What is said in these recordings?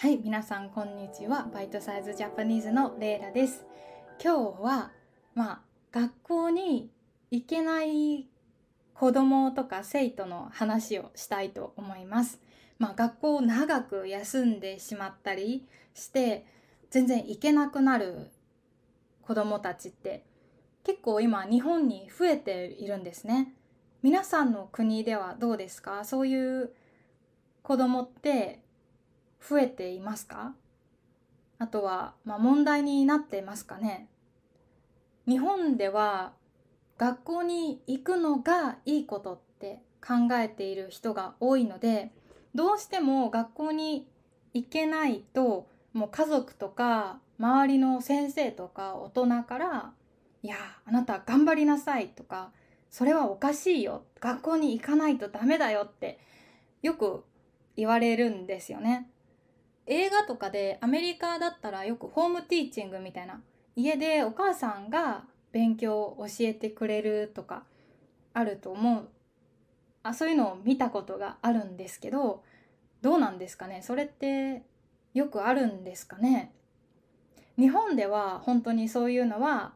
はい、皆さんこんにちは。バイトサイズジャパニーズのレイラです。今日は、まあ、学校に行けない子供とか生徒の話をしたいと思います。まあ、学校を長く休んでしまったりして、全然行けなくなる子供たちって結構今日本に増えているんですね。皆さんの国ではどうですか？そういう子供って増えていますか？あとは、まあ、問題になってますかね？日本では学校に行くのがいいことって考えている人が多いのでどうしても学校に行けないともう家族とか周りの先生とか大人から「いやあなた頑張りなさい」とか「それはおかしいよ。学校に行かないとダメだよ」ってよく言われるんですよね。映画とかでアメリカだったらよくホームティーチングみたいな家でお母さんが勉強を教えてくれるとかあると思う。あそういうのを見たことがあるんですけどどうなんですかね？それってよくあるんですかね？日本では本当にそういうのは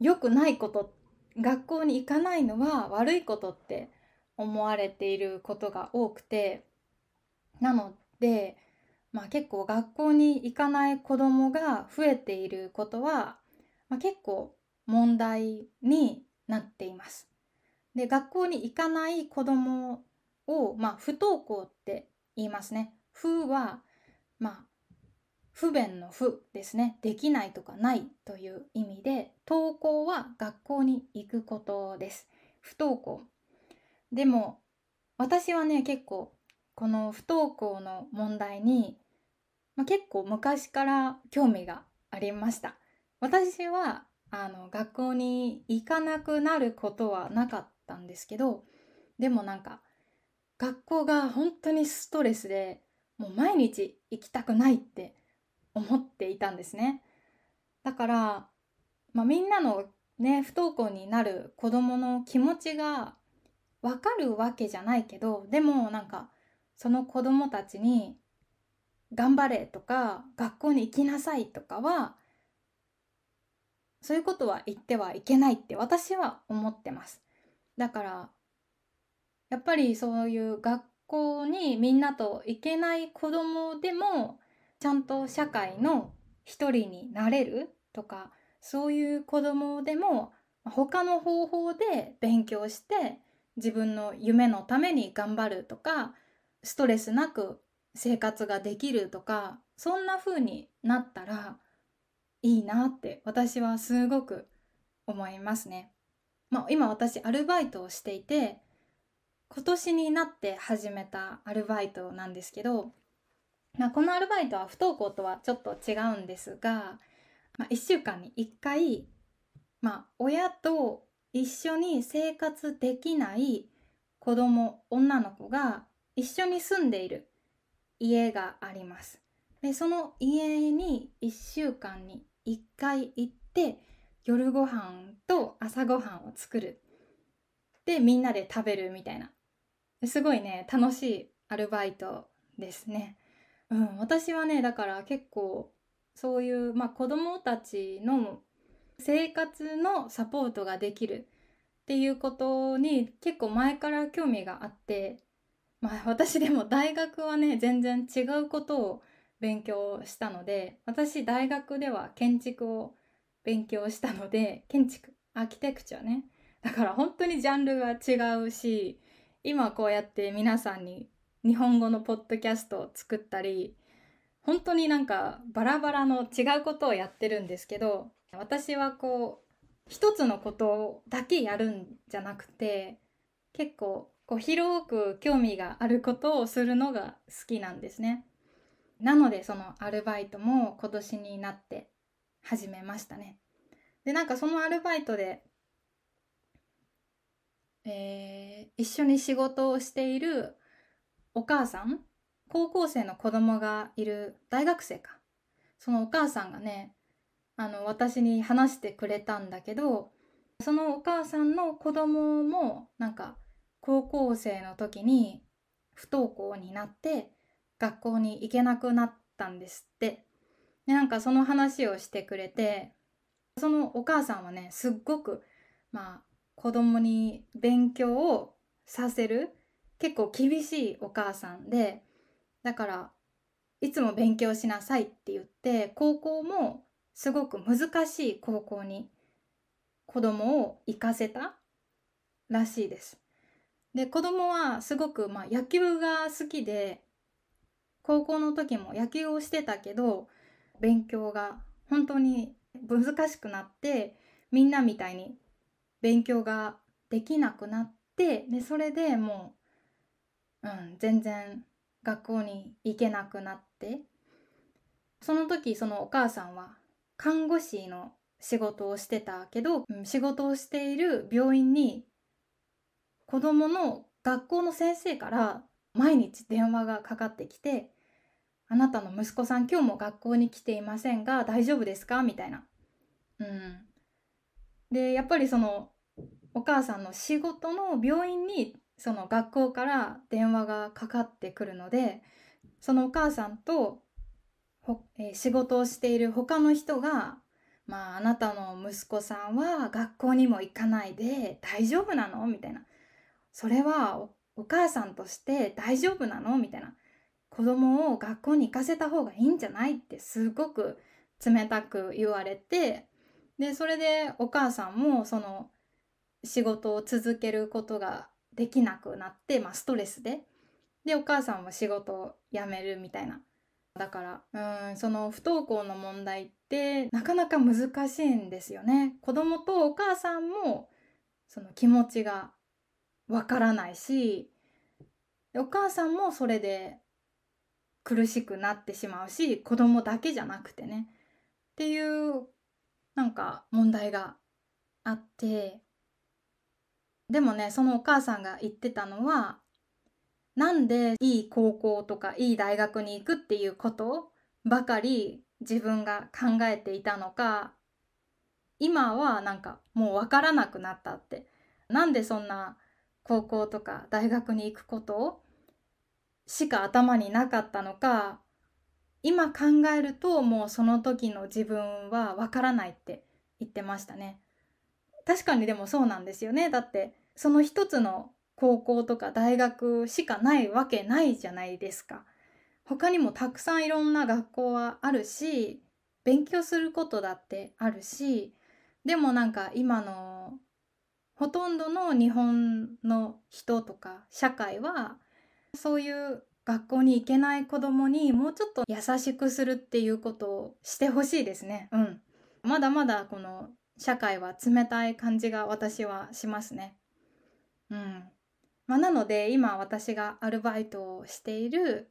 良くないこと学校に行かないのは悪いことって思われていることが多くて。なのでまあ、結構学校に行かない子供が増えていることは、まあ、結構問題になっています。で、学校に行かない子供を、まあ、不登校って言いますね。不は、まあ、不便の不ですね。できないとかないという意味で、登校は学校に行くことです。不登校。でも、私はね、結構、この不登校の問題にまあ、結構昔から興味がありました。私はあの学校に行かなくなることはなかったんですけど、でもなんか学校が本当にストレスでもう毎日行きたくないって思っていたんですね。だから、まあ、みんなのね、不登校になる子供の気持ちがわかるわけじゃないけど、でもなんかその子供たちに頑張れとか学校に行きなさいとかはそういうことは言ってはいけないって私は思ってます。だからやっぱりそういう学校にみんなと行けない子供でもちゃんと社会の一人になれるとかそういう子供でも他の方法で勉強して自分の夢のために頑張るとかストレスなく生活ができるとかそんな風になったらいいなって私はすごく思いますね。まあ今私アルバイトをしていて今年になって始めたアルバイトなんですけど、まあ、このアルバイトは不登校とはちょっと違うんですが、まあ、1週間に1回、まあ、親と一緒に生活できない子供女の子が一緒に住んでいる家があります。で、その家に1週間に1回行って、夜ご飯と朝ご飯を作る。で、みんなで食べるみたいな。すごいね、楽しいアルバイトですね。うん、私はね、だから結構、そういう、まあ子供たちの生活のサポートができるっていうことに結構前から興味があって、まあ私でも大学はね、全然違うことを勉強したので、私大学では建築を勉強したので、建築、アーキテクチャね。だから本当にジャンルが違うし、今こうやって皆さんに日本語のポッドキャストを作ったり、本当になんかバラバラの違うことをやってるんですけど、私はこう、一つのことだけやるんじゃなくて、結構こう広く興味があることをするのが好きなんですね。なのでそのアルバイトも今年になって始めましたね。で、なんかそのアルバイトで、えー、一緒に仕事をしているお母さん、高校生の子供がいる大学生か。そのお母さんがね、あの、私に話してくれたんだけど、そのお母さんの子供もなんか高校生の時に不登校になって学校に行けなくなったんですってでなんかその話をしてくれてそのお母さんはねすっごくまあ子供に勉強をさせる結構厳しいお母さんでだからいつも勉強しなさいって言って高校もすごく難しい高校に子供を行かせたらしいです。で子供はすごく、まあ、野球が好きで高校の時も野球をしてたけど勉強が本当に難しくなってみんなみたいに勉強ができなくなってでそれでもう、うん、全然学校に行けなくなってその時そのお母さんは看護師の仕事をしてたけど、仕事をしている病院に子供の学校の先生から毎日電話がかかってきて「あなたの息子さん今日も学校に来ていませんが大丈夫ですか?」みたいな。うん、でやっぱりそのお母さんの仕事の病院にその学校から電話がかかってくるのでそのお母さんとえー、仕事をしている他の人が「まああなたの息子さんは学校にも行かないで大丈夫なの?」みたいな「それはお母さんとして大丈夫なの?」みたいな「子供を学校に行かせた方がいいんじゃない?」ってすごく冷たく言われてでそれでお母さんもその仕事を続けることができなくなって、まあ、ストレスででお母さんも仕事を辞めるみたいなだからうんその不登校の問題ってなかなか難しいんですよね子供とお母さんもその気持ちがわからないしお母さんもそれで苦しくなってしまうし子供だけじゃなくてね。っていうなんか問題があって。でもねそのお母さんが言ってたのはなんでいい高校とかいい大学に行くっていうことばかり自分が考えていたのか今はなんかもう分からなくなったって。なんでそんな高校とか大学に行くことしか頭になかったのか今考えるともうその時の自分は分からないって言ってましたね確かにでもそうなんですよねだってその一つの高校とか大学しかないわけないじゃないですか。他にもたくさんいろんな学校はあるし勉強することだってあるしでもなんか今のほとんどの日本の人とか社会はそういう学校に行けない子供にもうちょっと優しくするっていうことをしてほしいですね。うん。まだまだこの社会は冷たい感じが私はしますね。うん。まあ、なので今私がアルバイトをしている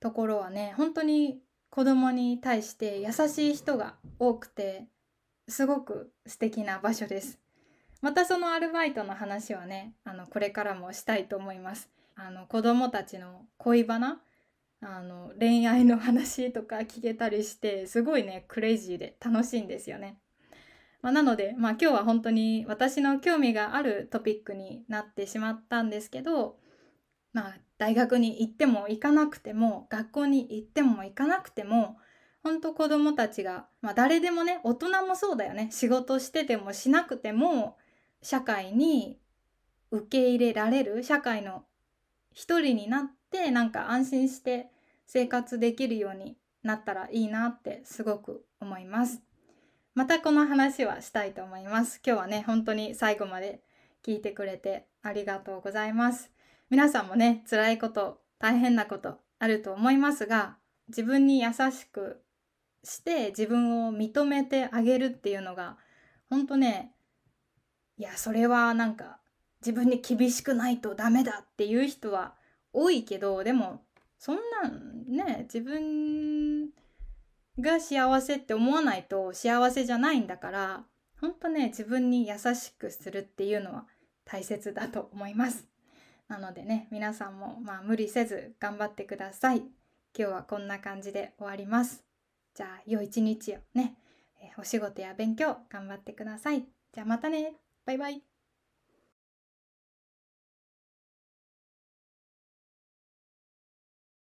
ところはね本当に子供に対して優しい人が多くてすごく素敵な場所です。またそのアルバイトの話はねあのこれからもしたいと思います。あの子供たちの恋バナあの恋愛の話とか聞けたりしてすごいねクレイジーで楽しいんですよね。まあ、なので、まあ、今日は本当に私の興味があるトピックになってしまったんですけど、まあ、大学に行っても行かなくても学校に行っても行かなくても本当子供たちが、まあ、誰でもね大人もそうだよね仕事しててもしなくても社会に受け入れられる社会の一人になってなんか安心して生活できるようになったらいいなってすごく思います。またこの話はしたいと思います。今日はね、本当に最後まで聞いてくれてありがとうございます。皆さんもね、辛いこと、大変なことあると思いますが、自分に優しくして自分を認めてあげるっていうのが、本当ね、いや、それはなんか自分に厳しくないとダメだっていう人は多いけど、でも、そんなんね、自分が幸せって思わないと幸せじゃないんだから本当ね自分に優しくするっていうのは大切だと思います。なのでね皆さんもまあ無理せず頑張ってください。今日はこんな感じで終わります。じゃあ良い一日をね、お仕事や勉強頑張ってください。じゃあまたね。バイバイ。